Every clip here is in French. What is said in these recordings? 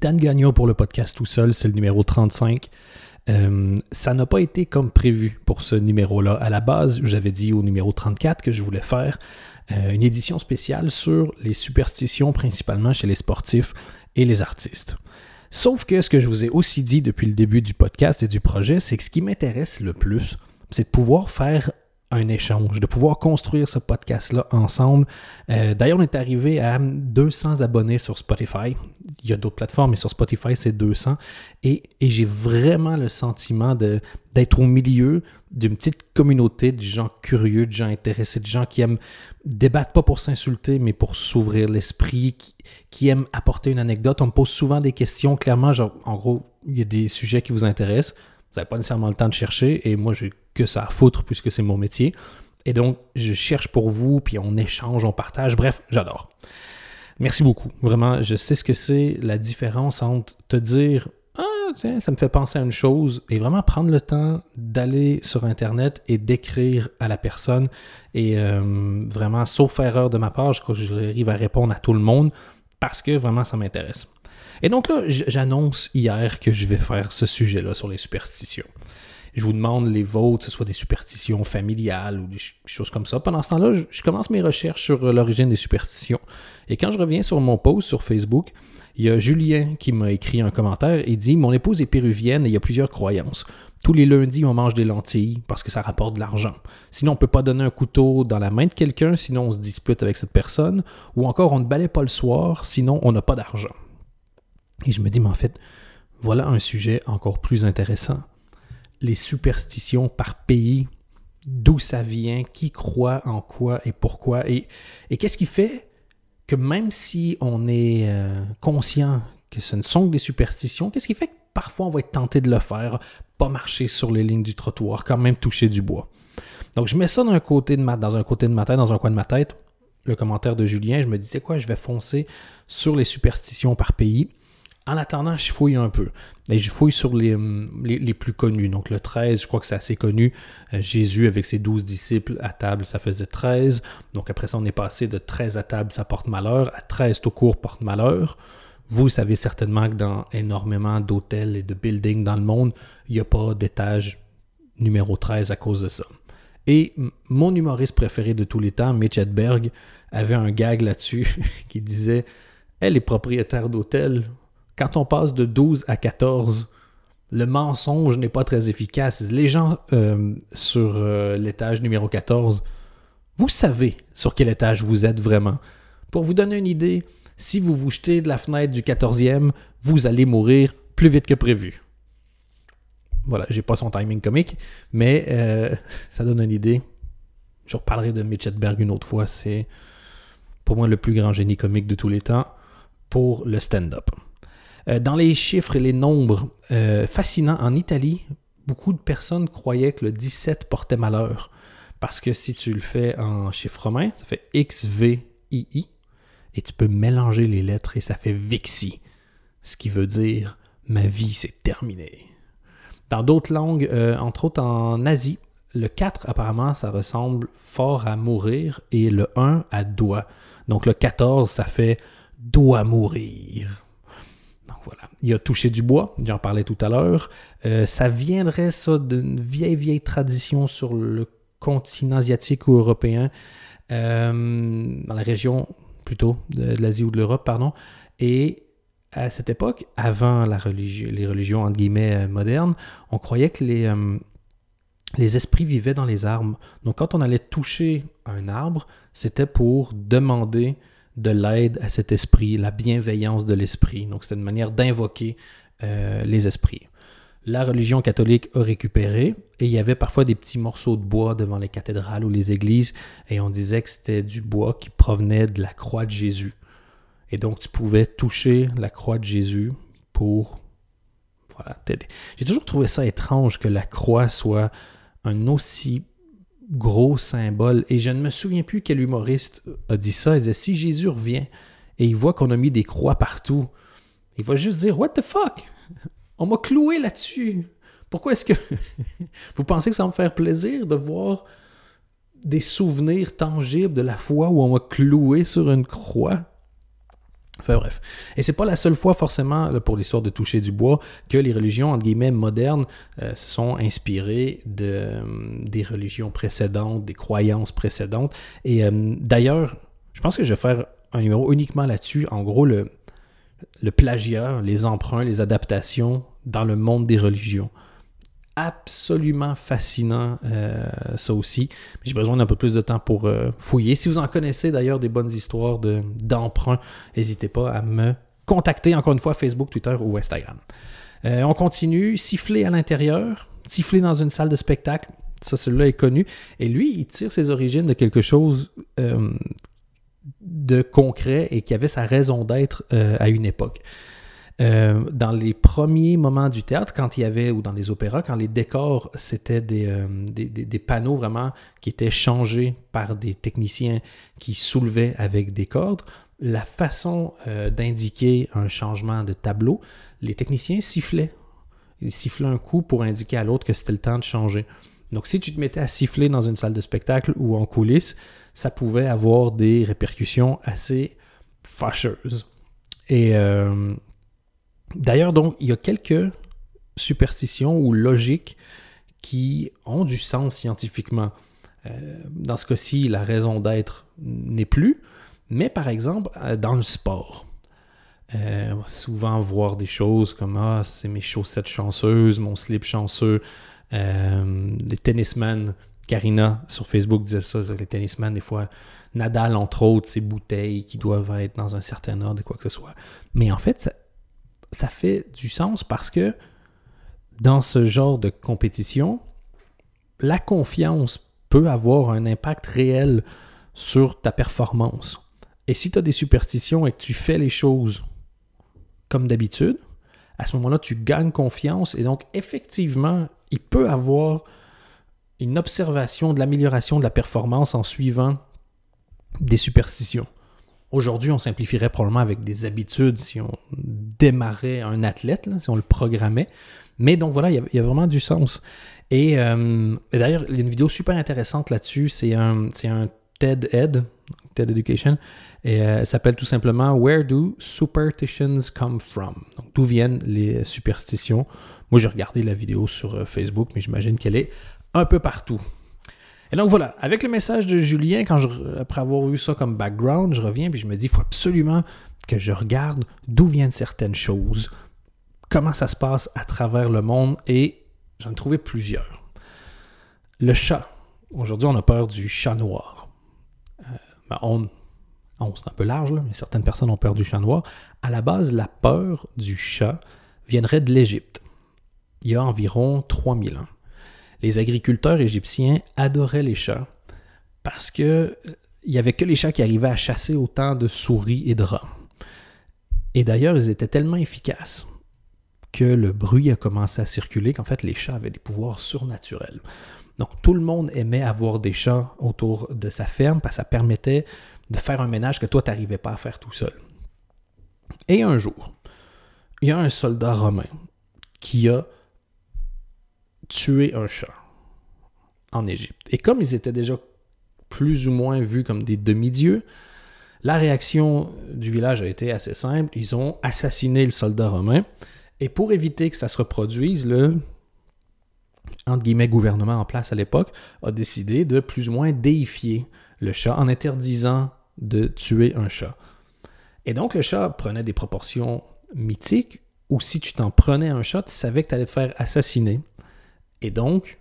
Dan Gagnon pour le podcast tout seul, c'est le numéro 35. Euh, ça n'a pas été comme prévu pour ce numéro-là. À la base, j'avais dit au numéro 34 que je voulais faire euh, une édition spéciale sur les superstitions, principalement chez les sportifs et les artistes. Sauf que ce que je vous ai aussi dit depuis le début du podcast et du projet, c'est que ce qui m'intéresse le plus, c'est de pouvoir faire un échange, de pouvoir construire ce podcast-là ensemble. Euh, d'ailleurs, on est arrivé à 200 abonnés sur Spotify. Il y a d'autres plateformes, mais sur Spotify, c'est 200. Et, j'ai vraiment le sentiment d'être au milieu d'une petite communauté de gens curieux, de gens intéressés, de gens qui aiment débattre pas pour s'insulter, mais pour s'ouvrir l'esprit, qui, qui, aiment apporter une anecdote. On me pose souvent des questions, clairement, genre, en gros, il y a des sujets qui vous intéressent. Vous n'avez pas nécessairement le temps de chercher, et moi, j'ai que ça à foutre puisque c'est mon métier. Et donc, je cherche pour vous, puis on échange, on partage. Bref, j'adore. Merci beaucoup. Vraiment, je sais ce que c'est la différence entre te dire Ah, tiens, ça me fait penser à une chose et vraiment prendre le temps d'aller sur Internet et d'écrire à la personne. Et euh, vraiment, sauf erreur de ma part, je j'arrive à répondre à tout le monde parce que vraiment, ça m'intéresse. Et donc là, j'annonce hier que je vais faire ce sujet-là sur les superstitions je vous demande les vôtres, que ce soit des superstitions familiales ou des choses comme ça. Pendant ce temps-là, je, commence mes recherches sur euh, l'origine des superstitions. Et quand je reviens sur mon post sur Facebook, il y a Julien qui m'a écrit un commentaire et dit Mon épouse est péruvienne et il y a plusieurs croyances. Tous les lundis, on mange des lentilles parce que ça rapporte de l'argent. Sinon, on ne peut pas donner un couteau dans la main de quelqu'un, sinon on se dispute avec cette personne. Ou encore, on ne balaye pas le soir, sinon on n'a pas d'argent. Et je me dis, mais en fait, voilà un sujet encore plus intéressant les superstitions par pays, d'où ça vient, qui croit en quoi et pourquoi. Et, qu'est-ce qui fait que même si on est euh, conscient que ce ne sont que des superstitions, qu'est-ce qui fait que parfois on va être tenté de le faire, pas marcher sur les lignes du trottoir, quand même toucher du bois? Donc je mets ça dans un côté de ma, dans un côté de ma tête, dans un coin de ma tête. Le commentaire de Julien, je me disais quoi, je vais foncer sur les superstitions par pays. En attendant, je fouille un peu. Et je fouille sur les, plus connus. Donc le 13, je crois que c'est assez connu. Euh, Jésus avec ses 12 disciples à table, ça faisait 13. Donc après ça, on est passé de 13 à table, ça porte malheur, à 13 tout court porte malheur. Vous savez certainement que dans énormément d'hôtels et de buildings dans le monde, il n'y a pas d'étage numéro 13 à cause de ça. Et mon humoriste préféré de tous les temps, Mitch Hedberg, avait un gag là-dessus qui disait hey, les propriétaires d'hôtels, quand on passe de 12 à 14, le mensonge n'est pas très efficace. Les gens euh, sur euh, l'étage numéro 14, vous savez sur quel étage vous êtes vraiment. Pour vous donner une idée, si vous vous jetez de la fenêtre du 14e, vous allez mourir plus vite que prévu. Voilà, j'ai pas son timing comique, mais euh, ça donne une idée. Je reparlerai de Mitch Hedberg une autre fois. C'est pour moi le plus grand génie comique de tous les temps pour le stand-up. Euh, dans les chiffres et les nombres euh, fascinants, en Italie, beaucoup de personnes croyaient que le 17 portait malheur. Parce que si tu le fais en chiffre romain, ça fait XVII. Et tu peux mélanger les lettres et ça fait Vixi. Ce qui veut dire ma vie c'est terminé. Dans d'autres langues, euh, entre autres en Asie, le 4 apparemment ça ressemble fort à mourir et le 1 à doigt. Donc le 14 ça fait doit mourir. Voilà. Il a touché du bois, j'en parlais tout à l'heure. Euh, ça viendrait, ça, d'une vieille, vieille tradition sur le continent asiatique ou européen, euh, dans la région plutôt de, l'Asie ou de l'Europe, pardon. Et à cette époque, avant les religions entre guillemets euh, modernes, on croyait que les, les esprits vivaient dans les arbres. Donc quand on allait toucher un arbre, c'était pour demander de l'aide à cet esprit, la bienveillance de l'esprit. Donc, c'est une manière d'invoquer euh, les esprits. La religion catholique a récupéré et il y avait parfois des petits morceaux de bois devant les cathédrales ou les églises et on disait que c'était du bois qui provenait de la croix de Jésus. Et donc, tu pouvais toucher la croix de Jésus pour voilà, t'aider. J'ai toujours trouvé ça étrange que la croix soit un aussi gros symbole. Et je ne me souviens plus quel humoriste a dit ça. Il disait si Jésus revient et il voit qu'on a mis des croix partout, il va juste dire What the fuck? On m'a cloué là-dessus. Pourquoi est-ce que. Vous pensez que ça va me faire plaisir de voir des souvenirs tangibles de la foi où on m'a cloué sur une croix? Enfin bref. Et c'est pas la seule fois forcément pour l'histoire de toucher du bois que les religions entre guillemets modernes euh, se sont inspirées euh, des religions précédentes, des croyances précédentes. Et euh, d'ailleurs, je pense que je vais faire un numéro uniquement là-dessus. En gros, le plagiat, les emprunts, les adaptations dans le monde des religions absolument fascinant, euh, ça aussi. J'ai besoin d'un peu plus de temps pour euh, fouiller. Si vous en connaissez d'ailleurs des bonnes histoires d'emprunt, n'hésitez pas à me contacter, encore une fois, Facebook, Twitter ou Instagram. Euh, on continue. Siffler à l'intérieur, siffler dans une salle de spectacle. Ça, celui-là est connu. Et lui, il tire ses origines de quelque chose de concret et qui avait sa raison d'être à une époque. Euh, dans les premiers moments du théâtre, quand il y avait, ou dans les opéras, quand les décors, c'était des, euh, des, panneaux vraiment qui étaient changés par des techniciens qui soulevaient avec des cordes, la façon euh, d'indiquer un changement de tableau, les techniciens sifflaient. Ils sifflaient un coup pour indiquer à l'autre que c'était le temps de changer. Donc, si tu te mettais à siffler dans une salle de spectacle ou en coulisses, ça pouvait avoir des répercussions assez fâcheuses. Et D'ailleurs, donc, il y a quelques superstitions ou logiques qui ont du sens scientifiquement. Euh, dans ce cas-ci, la raison d'être n'est plus, mais par exemple, euh, dans le sport, euh, on va souvent voir des choses comme Ah, c'est mes chaussettes chanceuses, mon slip chanceux. les tennisman, Karina sur Facebook disait ça, les tennisman, des fois, Nadal, entre autres, ses bouteilles qui doivent être dans un certain ordre et quoi que ce soit. Mais en fait, ça, ça fait du sens parce que dans ce genre de compétition, la confiance peut avoir un impact réel sur ta performance. Et si tu as des superstitions et que tu fais les choses comme d'habitude, à ce moment-là, tu gagnes confiance et donc effectivement, il peut avoir une observation de l'amélioration de la performance en suivant des superstitions. Aujourd'hui, on simplifierait probablement avec des habitudes si on démarrait un athlète, si on le programmait. Mais donc voilà, il y, a, vraiment du sens. Euh, et, d'ailleurs, il y a une vidéo super intéressante là-dessus. C'est un, TED Ed, TED Education. Et euh, elle s'appelle tout simplement Where do superstitions come from? Donc, d'où viennent les superstitions? Moi, j'ai regardé la vidéo sur euh, Facebook, mais j'imagine qu'elle est un peu partout. Et donc voilà, avec le message de Julien, quand après avoir eu ça comme background, je reviens et je me dis, il faut absolument que je regarde d'où viennent certaines choses, comment ça se passe à travers le monde, et j'en ai trouvé plusieurs. Le chat. Aujourd'hui, on a peur du chat noir. Euh, ben, on, c'est un peu large, mais certaines personnes ont peur du chat noir. À la base, la peur du chat viendrait de l'Égypte, il y a environ 3000 ans les agriculteurs égyptiens adoraient les chats parce que il n'y avait que les chats qui arrivaient à chasser autant de souris et de rats. Et d'ailleurs, ils étaient tellement efficaces que le bruit a commencé à circuler qu'en fait, les chats avaient des pouvoirs surnaturels. Donc, tout le monde aimait avoir des chats autour de sa ferme parce que ça permettait de faire un ménage que toi, tu n'arrivais pas à faire tout seul. Et un jour, il y a un soldat romain qui a tuer un chat en Égypte. Et comme ils étaient déjà plus ou moins vus comme des demi-dieux, la réaction du village a été assez simple. Ils ont assassiné le soldat romain. Et pour éviter que ça se reproduise, le entre guillemets, gouvernement en place à l'époque a décidé de plus ou moins déifier le chat en interdisant de tuer un chat. Et donc le chat prenait des proportions mythiques où si tu t'en prenais un chat, tu savais que tu allais te faire assassiner. Et donc,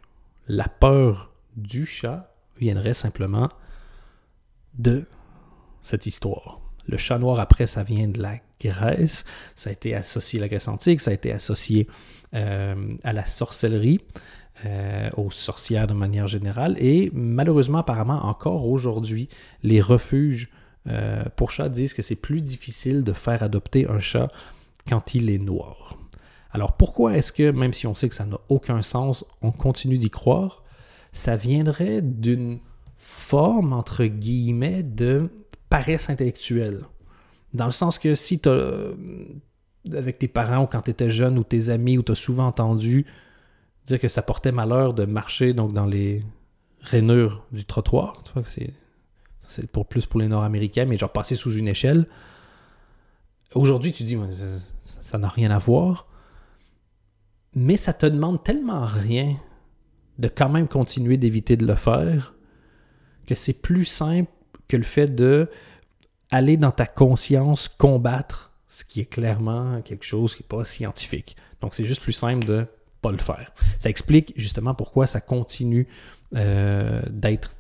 la peur du chat viendrait simplement de cette histoire. Le chat noir, après, ça vient de la Grèce. Ça a été associé à la Grèce antique, ça a été associé euh, à la sorcellerie, euh, aux sorcières de manière générale. Et malheureusement, apparemment, encore aujourd'hui, les refuges euh, pour chats disent que c'est plus difficile de faire adopter un chat quand il est noir. Alors pourquoi est-ce que, même si on sait que ça n'a aucun sens, on continue d'y croire Ça viendrait d'une forme, entre guillemets, de paresse intellectuelle? Dans le sens que si tu as, avec tes parents ou quand tu étais jeune ou tes amis ou tu as souvent entendu dire que ça portait malheur de marcher donc dans les rainures du trottoir, tu vois c'est, c'est pour plus pour les Nord-Américains, mais genre passer sous une échelle, Aujourd'hui, tu dis, ça n'a rien à voir, mais ça te demande tellement rien de quand même continuer d'éviter de le faire que c'est plus simple que le fait de aller dans ta conscience combattre ce qui est clairement quelque chose qui n'est pas scientifique. Donc c'est juste plus simple de pas le faire. Ça explique justement pourquoi ça continue euh, d'être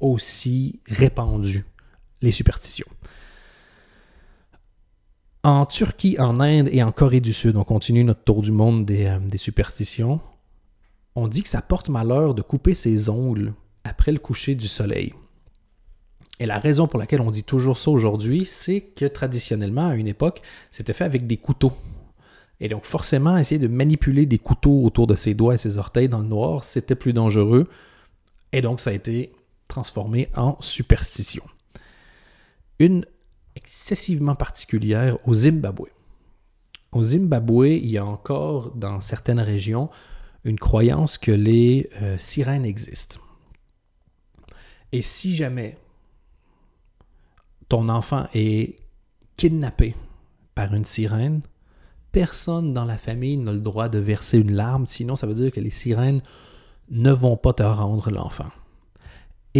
aussi répandu, les superstitions. En Turquie, en Inde et en Corée du Sud, on continue notre tour du monde des, euh, des superstitions. On dit que ça porte malheur de couper ses ongles après le coucher du soleil. Et la raison pour laquelle on dit toujours ça aujourd'hui, c'est que traditionnellement, à une époque, c'était fait avec des couteaux. Et donc forcément, essayer de manipuler des couteaux autour de ses doigts et ses orteils dans le noir, c'était plus dangereux. Et donc ça a été transformé en superstition. Une excessivement particulière au Zimbabwe. Au Zimbabwe, il y a encore dans certaines régions une croyance que les euh, sirènes existent. Et si jamais ton enfant est kidnappé par une sirène, personne dans la famille n'a le droit de verser une larme, sinon ça veut dire que les sirènes ne vont pas te rendre l'enfant.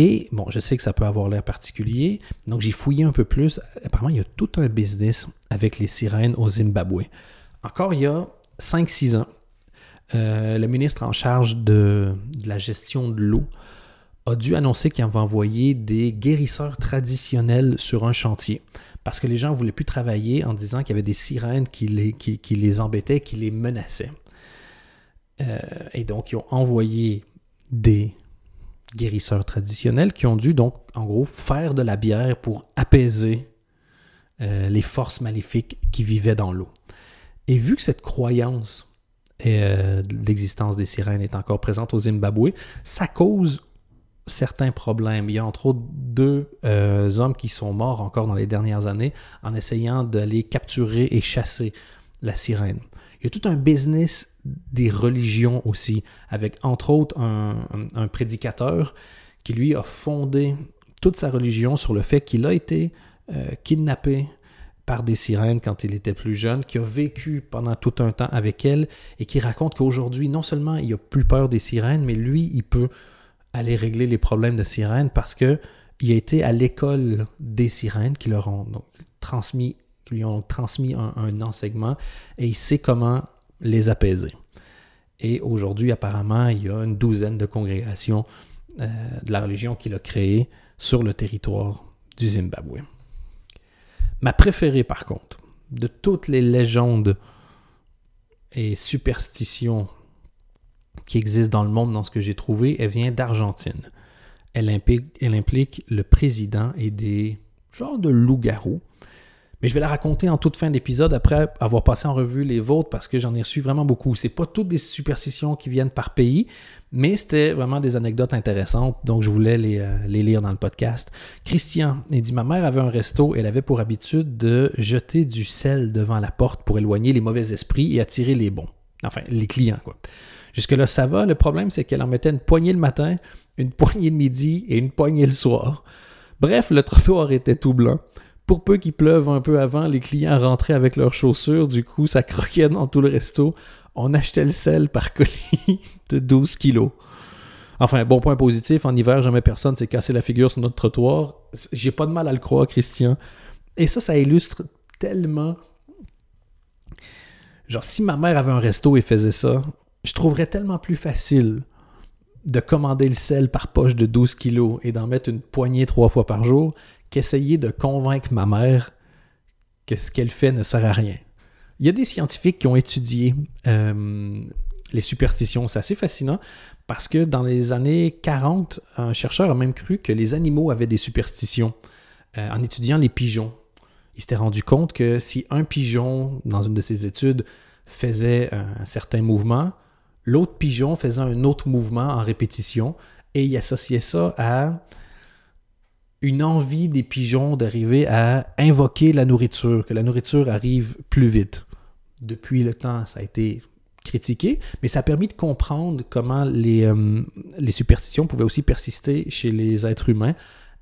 Et bon, je sais que ça peut avoir l'air particulier, donc j'ai fouillé un peu plus. Apparemment, il y a tout un business avec les sirènes au Zimbabwe. Encore il y a 5-6 ans, euh, le ministre en charge de la gestion de l'eau a dû annoncer qu'il avait envoyé des guérisseurs traditionnels sur un chantier parce que les gens ne voulaient plus travailler en disant qu'il y avait des sirènes qui les, qui, les embêtaient, qui les menaçaient. Euh, et donc, ils ont envoyé des guérisseurs traditionnels qui ont dû donc, en gros, faire de la bière pour apaiser euh, les forces maléfiques qui vivaient dans l'eau. Et vu que cette croyance et euh, l'existence des sirènes est encore présente au Zimbabwe, ça cause certains problèmes. Il y a entre autres deux euh, hommes qui sont morts encore dans les dernières années en essayant d'aller capturer et chasser la sirène. Il y a tout un business des religions aussi, avec entre autres un, prédicateur qui lui a fondé toute sa religion sur le fait qu'il a été euh, kidnappé par des sirènes quand il était plus jeune, qui a vécu pendant tout un temps avec elles et qui raconte qu'aujourd'hui, non seulement il a plus peur des sirènes, mais lui, il peut aller régler les problèmes de sirènes parce que il a été à l'école des sirènes qui leur ont transmis, lui ont transmis un, enseignement et il sait comment les apaiser. Et aujourd'hui, apparemment, il y a une douzaine de congrégations euh, de la religion qu'il a créées sur le territoire du Zimbabwe. Ma préférée, par contre, de toutes les légendes et superstitions qui existe dans le monde dans ce que j'ai trouvé, elle vient d'Argentine. Elle implique le président et des genres de loups-garous. Mais je vais la raconter en toute fin d'épisode après avoir passé en revue les vôtres parce que j'en ai reçu vraiment beaucoup. C'est pas toutes des superstitions qui viennent par pays, mais c'était vraiment des anecdotes intéressantes, donc je voulais les, euh, les lire dans le podcast. Christian, il dit Ma mère avait un resto, elle avait pour habitude de jeter du sel devant la porte pour éloigner les mauvais esprits et attirer les bons. Enfin, les clients, quoi. Jusque-là, ça va. Le problème, c'est qu'elle en mettait une poignée le matin, une poignée le midi et une poignée le soir. Bref, le trottoir était tout blanc. Pour peu qu'il pleuve un peu avant, les clients rentraient avec leurs chaussures, du coup, ça croquait dans tout le resto. On achetait le sel par colis de 12 kilos. Enfin, bon point positif, en hiver, jamais personne s'est cassé la figure sur notre trottoir. J'ai pas de mal à le croire, Christian. Et ça, ça illustre tellement. Genre, si ma mère avait un resto et faisait ça, je trouverais tellement plus facile de commander le sel par poche de 12 kilos et d'en mettre une poignée trois fois par jour qu'essayer de convaincre ma mère que ce qu'elle fait ne sert à rien. Il y a des scientifiques qui ont étudié euh, les superstitions. C'est assez fascinant parce que dans les années 40, un chercheur a même cru que les animaux avaient des superstitions euh, en étudiant les pigeons. Il s'était rendu compte que si un pigeon, dans une de ses études, faisait un certain mouvement, L'autre pigeon faisait un autre mouvement en répétition et il associait ça à une envie des pigeons d'arriver à invoquer la nourriture, que la nourriture arrive plus vite. Depuis le temps, ça a été critiqué, mais ça a permis de comprendre comment les, euh, les superstitions pouvaient aussi persister chez les êtres humains.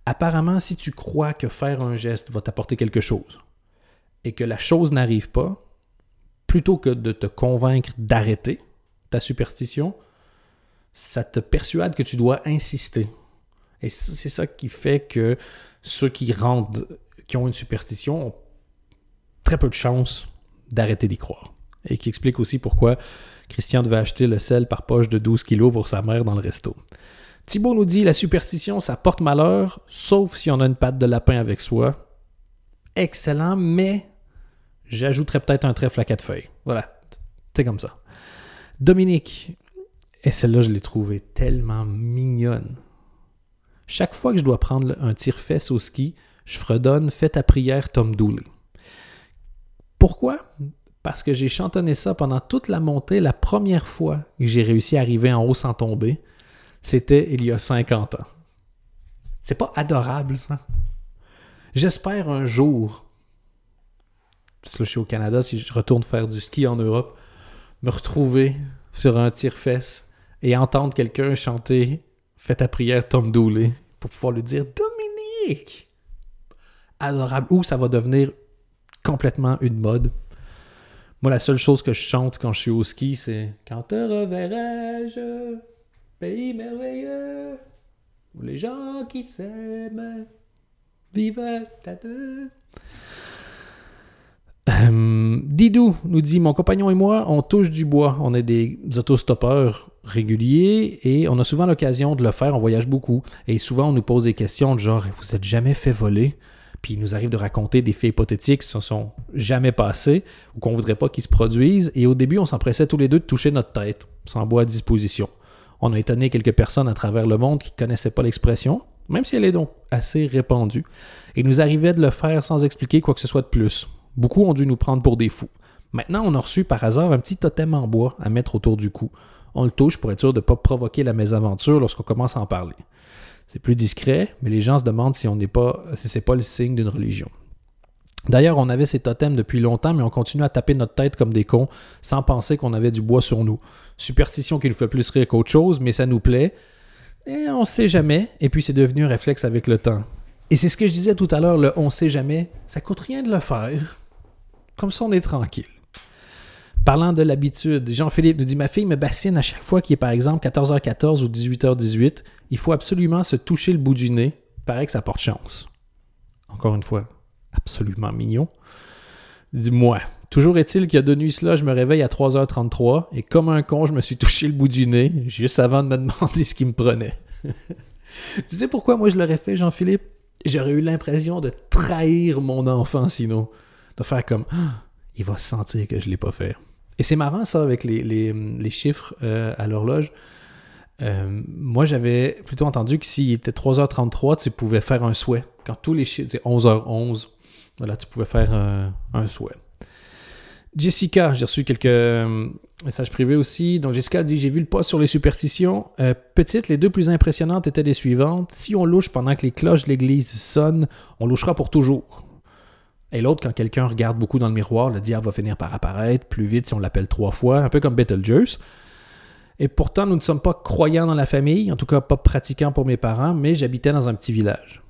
Apparemment, si tu crois que faire un geste va t'apporter quelque chose, et que la chose n'arrive pas, plutôt que de te convaincre d'arrêter ta superstition, ça te persuade que tu dois insister. Et c'est ça qui fait que ceux qui rendent, qui ont une superstition ont très peu de chances d'arrêter d'y croire. Et qui explique aussi pourquoi Christian devait acheter le sel par poche de 12 kilos pour sa mère dans le resto. Thibault nous dit la superstition, ça porte malheur, sauf si on a une patte de lapin avec soi. Excellent, mais j'ajouterais peut-être un trèfle à quatre feuilles. Voilà, c'est comme ça. Dominique, et celle-là, je l'ai trouvée tellement mignonne. Chaque fois que je dois prendre un tire-fesse au ski, je fredonne Fais ta prière, Tom Dooley. Pourquoi? Parce que j'ai chantonné ça pendant toute la montée la première fois que j'ai réussi à arriver en haut sans tomber c'était il y a 50 ans. C'est pas adorable, ça? J'espère un jour, parce que je suis au Canada, si je retourne faire du ski en Europe, me retrouver sur un tire-fesse et entendre quelqu'un chanter Fais ta prière, Tom Dooley, pour pouvoir lui dire Dominique! Adorable. Ou ça va devenir complètement une mode. Moi, la seule chose que je chante quand je suis au ski, c'est Quand te reverrai-je Pays merveilleux, où les gens qui s'aiment vivent à deux. Euh, Didou nous dit Mon compagnon et moi, on touche du bois. On est des autostoppeurs réguliers et on a souvent l'occasion de le faire. On voyage beaucoup. Et souvent, on nous pose des questions de genre Vous êtes jamais fait voler? Puis il nous arrive de raconter des faits hypothétiques qui ne sont jamais passés ou qu'on voudrait pas qu'ils se produisent. Et au début, on s'empressait tous les deux de toucher notre tête, sans bois à disposition. On a étonné quelques personnes à travers le monde qui ne connaissaient pas l'expression, même si elle est donc assez répandue. Et il nous arrivait de le faire sans expliquer quoi que ce soit de plus. Beaucoup ont dû nous prendre pour des fous. Maintenant, on a reçu par hasard un petit totem en bois à mettre autour du cou. On le touche pour être sûr de ne pas provoquer la mésaventure lorsqu'on commence à en parler. C'est plus discret, mais les gens se demandent si on n'est pas, si c'est pas le signe d'une religion. D'ailleurs, on avait ces totems depuis longtemps, mais on continue à taper notre tête comme des cons sans penser qu'on avait du bois sur nous. Superstition qui nous fait plus rire qu'autre chose, mais ça nous plaît. Et on sait jamais. Et puis c'est devenu un réflexe avec le temps. Et c'est ce que je disais tout à l'heure, le on sait jamais, ça coûte rien de le faire. Comme ça, on est tranquille. Parlant de l'habitude, Jean-Philippe nous dit Ma fille me bassine à chaque fois qu'il est par exemple 14h14 ou 18h18. Il faut absolument se toucher le bout du nez. Paraît que ça porte chance. Encore une fois, absolument mignon. Dis-moi, toujours est-il qu'il y a deux nuits cela, je me réveille à 3h33 et comme un con, je me suis touché le bout du nez juste avant de me demander ce qui me prenait. tu sais pourquoi moi je l'aurais fait, Jean-Philippe? J'aurais eu l'impression de trahir mon enfant sinon. De faire comme il va sentir que je l'ai pas fait. Et c'est marrant ça avec les, chiffres euh, à l'horloge. Euh, moi, j'avais plutôt entendu que s'il était 3h33, tu pouvais faire un souhait. Quand tous les chiffres, c'est 11h11, voilà, tu pouvais faire euh, un souhait. Jessica, j'ai reçu quelques messages privés aussi. Donc Jessica dit J'ai vu le poste sur les superstitions. Petite, les deux plus impressionnantes étaient les suivantes. Si on louche pendant que les cloches de l'église sonnent, on louchera pour toujours. Et l'autre, quand quelqu'un regarde beaucoup dans le miroir, le diable va finir par apparaître plus vite si on l'appelle trois fois, un peu comme Betelgeuse. Et pourtant, nous ne sommes pas croyants dans la famille, en tout cas pas pratiquants pour mes parents, mais j'habitais dans un petit village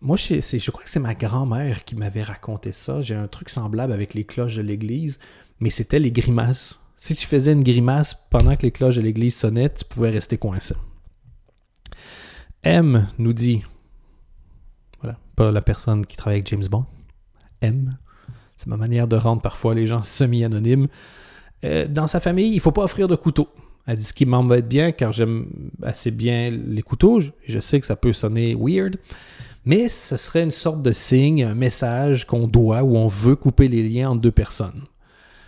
moi, je, je crois que c'est ma grand-mère qui m'avait raconté ça. J'ai un truc semblable avec les cloches de l'église, mais c'était les grimaces. Si tu faisais une grimace pendant que les cloches de l'église sonnaient, tu pouvais rester coincé. M nous dit, voilà, pas la personne qui travaille avec James Bond, M, c'est ma manière de rendre parfois les gens semi-anonymes. Euh, dans sa famille, il ne faut pas offrir de couteau. Elle dit ce qui m'embête bien, car j'aime assez bien les couteaux. Je sais que ça peut sonner weird, mais ce serait une sorte de signe, un message qu'on doit ou on veut couper les liens entre deux personnes.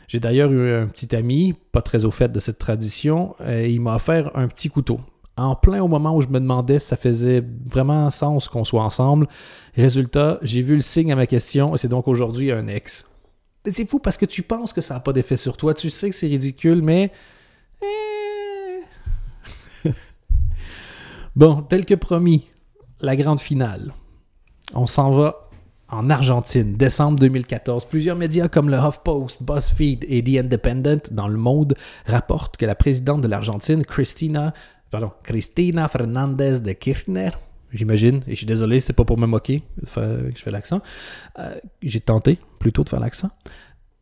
J'ai d'ailleurs eu un petit ami, pas très au fait de cette tradition, et il m'a offert un petit couteau. En plein au moment où je me demandais si ça faisait vraiment sens qu'on soit ensemble. Résultat, j'ai vu le signe à ma question et c'est donc aujourd'hui un ex. C'est fou parce que tu penses que ça n'a pas d'effet sur toi, tu sais que c'est ridicule, mais... Eh. bon, tel que promis, la grande finale. On s'en va en Argentine, décembre 2014. Plusieurs médias comme le HuffPost, BuzzFeed et The Independent dans le monde rapportent que la présidente de l'Argentine, Cristina, pardon, Cristina Fernandez de Kirchner, j'imagine, et je suis désolé, c'est pas pour me moquer que je fais l'accent. Euh, j'ai tenté plutôt de faire l'accent.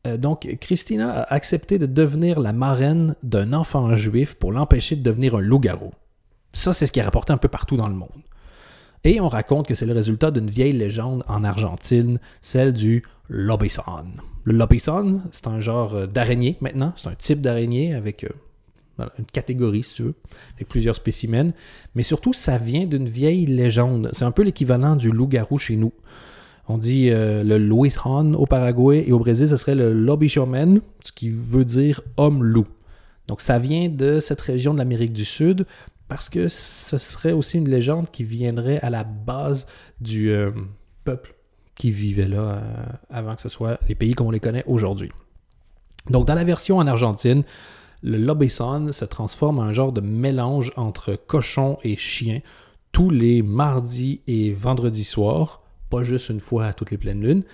Euh, donc, Christina a accepté de devenir la marraine d'un enfant juif pour l'empêcher de devenir un loup-garou. Ça, c'est ce qui est rapporté un peu partout dans le monde. Et on raconte que c'est le résultat d'une vieille légende en Argentine, celle du lobison. Le lobison, c'est un genre d'araignée maintenant, c'est un type d'araignée avec une catégorie, si tu veux, avec plusieurs spécimens. Mais surtout, ça vient d'une vieille légende. C'est un peu l'équivalent du loup-garou chez nous. On dit euh, le Luis Han au Paraguay et au Brésil, ce serait le Lobichomen, ce qui veut dire homme-loup. Donc ça vient de cette région de l'Amérique du Sud parce que ce serait aussi une légende qui viendrait à la base du euh, peuple qui vivait là euh, avant que ce soit les pays comme on les connaît aujourd'hui. Donc dans la version en Argentine, le lobison se transforme en un genre de mélange entre cochon et chien tous les mardis et vendredis soirs, pas juste une fois à toutes les pleines lunes.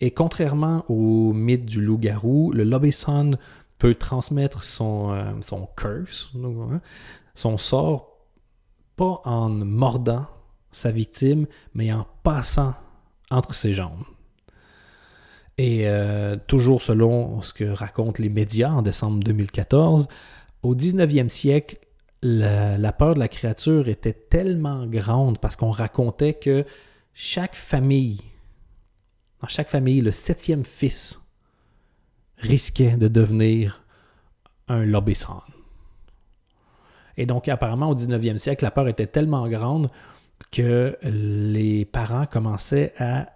Et contrairement au mythe du loup-garou, le lobison peut transmettre son, euh, son curse, hein, son sort, pas en mordant sa victime, mais en passant entre ses jambes. Et euh, toujours selon ce que racontent les médias en décembre 2014, au 19e siècle, la, peur de la créature était tellement grande parce qu'on racontait que chaque famille, dans chaque famille, le septième fils risquait de devenir un lobisson. Et donc, apparemment, au 19e siècle, la peur était tellement grande que les parents commençaient à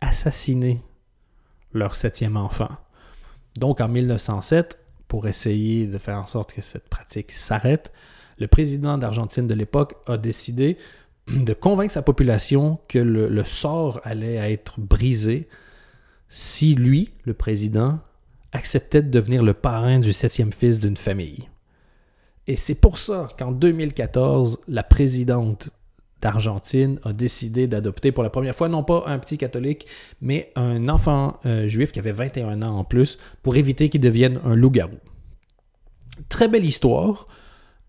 assassiner leur septième enfant. Donc en 1907, pour essayer de faire en sorte que cette pratique s'arrête, le président d'Argentine de l'époque a décidé de convaincre sa population que le, sort allait être brisé si lui, le président, acceptait de devenir le parrain du septième fils d'une famille. Et c'est pour ça qu'en 2014, la présidente d'Argentine a décidé d'adopter pour la première fois non pas un petit catholique, mais un enfant euh, juif qui avait 21 ans en plus pour éviter qu'il devienne un loup-garou. Très belle histoire.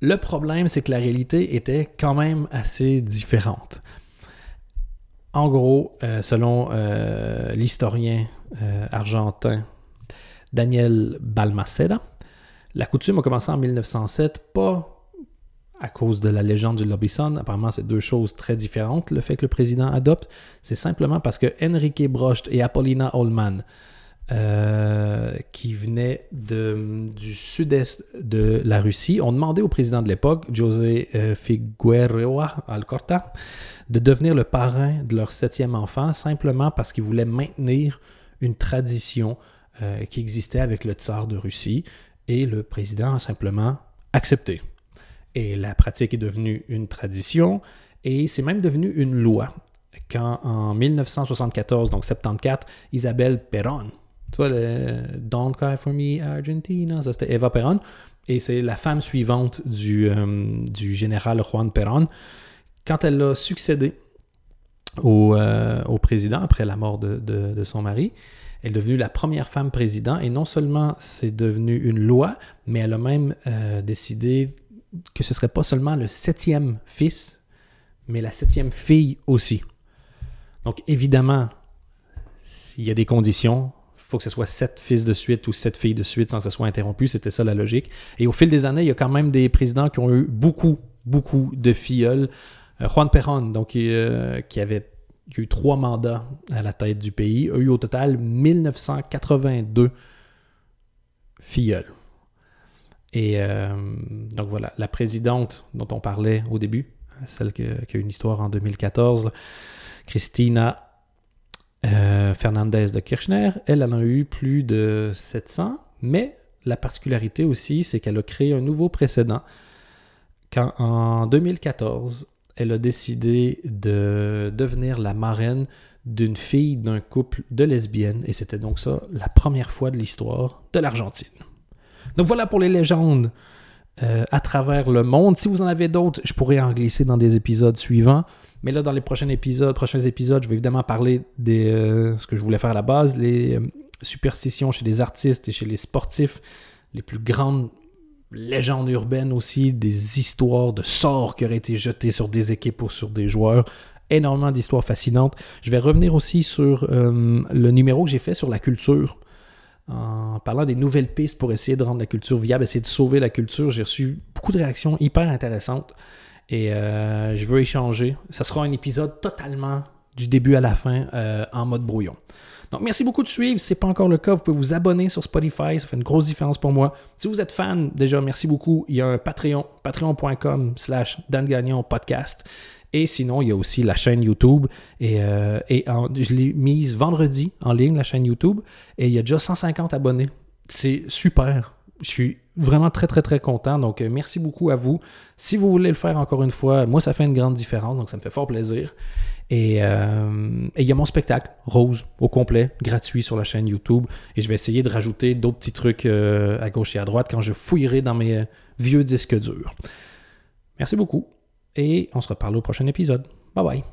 Le problème, c'est que la réalité était quand même assez différente. En gros, euh, selon euh, l'historien argentin Daniel Balmaceda, la coutume a commencé en 1907, pas à cause de la légende du Lobison. Apparemment, c'est deux choses très différentes, le fait que le président adopte. C'est simplement parce que Enrique Brocht et Apollina Holman, euh, qui venaient du sud-est de la Russie, ont demandé au président de l'époque, José euh, Figueroa Alcorta, de devenir le parrain de leur septième enfant, simplement parce qu'ils voulaient maintenir une tradition euh, qui existait avec le tsar de Russie. Et le président a simplement accepté. Et la pratique est devenue une tradition et c'est même devenu une loi. Quand en 1974, donc 74, Isabelle Perón, tu vois, Don't Cry for Me Argentina, ça c'était Eva Perón, et c'est la femme suivante du, euh, du général Juan Perón. Quand elle a succédé au, euh, au président après la mort de, de, son mari, elle est devenue la première femme président et non seulement c'est devenu une loi, mais elle a même euh, décidé que ce serait pas seulement le septième fils, mais la septième fille aussi. Donc évidemment, il y a des conditions. Il faut que ce soit sept fils de suite ou sept filles de suite sans que ce soit interrompu. C'était ça la logique. Et au fil des années, il y a quand même des présidents qui ont eu beaucoup, beaucoup de filleuls. Euh, Juan Perón, donc, euh, qui avait eu trois mandats à la tête du pays, a eu au total 1982 filleuls. Et euh, donc voilà, la présidente dont on parlait au début, celle qui a une histoire en 2014, Christina euh, Fernandez de Kirchner, elle en a eu plus de 700, mais la particularité aussi, c'est qu'elle a créé un nouveau précédent quand en 2014, elle a décidé de devenir la marraine d'une fille d'un couple de lesbiennes, et c'était donc ça la première fois de l'histoire de l'Argentine. Donc voilà pour les légendes euh, à travers le monde. Si vous en avez d'autres, je pourrais en glisser dans des épisodes suivants. Mais là, dans les prochains épisodes, prochains je vais évidemment parler de euh, ce que je voulais faire à la base, les euh, superstitions chez les artistes et chez les sportifs, les plus grandes légendes urbaines aussi, des histoires de sorts qui auraient été jetés sur des équipes ou sur des joueurs. énormément d'histoires fascinantes. Je vais revenir aussi sur le numéro que j'ai fait sur la culture en parlant des nouvelles pistes pour essayer de rendre la culture viable, essayer de sauver la culture. J'ai reçu beaucoup de réactions hyper intéressantes et je veux échanger. Ça sera un épisode totalement du début à la fin euh, en mode brouillon. Donc, merci beaucoup de suivre. Si ce n'est pas encore le cas, vous pouvez vous abonner sur Spotify. Ça fait une grosse différence pour moi. Si vous êtes fan, déjà, merci beaucoup. Il y a un Patreon, patreon.com slash Dan Gagnon podcast. Et sinon, il y a aussi la chaîne YouTube. Et, euh, je l'ai mise vendredi en ligne, la chaîne YouTube. Et il y a déjà 150 abonnés. C'est super. Je suis vraiment très, très, très content. Donc, euh, merci beaucoup à vous. Si vous voulez le faire encore une fois, moi, ça fait une grande différence. Donc, ça me fait fort plaisir. Euh, et il y a mon spectacle, Rose, au complet, gratuit sur la chaîne YouTube. Et je vais essayer de rajouter d'autres petits trucs euh, à gauche et à droite quand je fouillerai dans mes euh, vieux disques durs. Merci beaucoup. Et on se reparle au prochain épisode. Bye bye.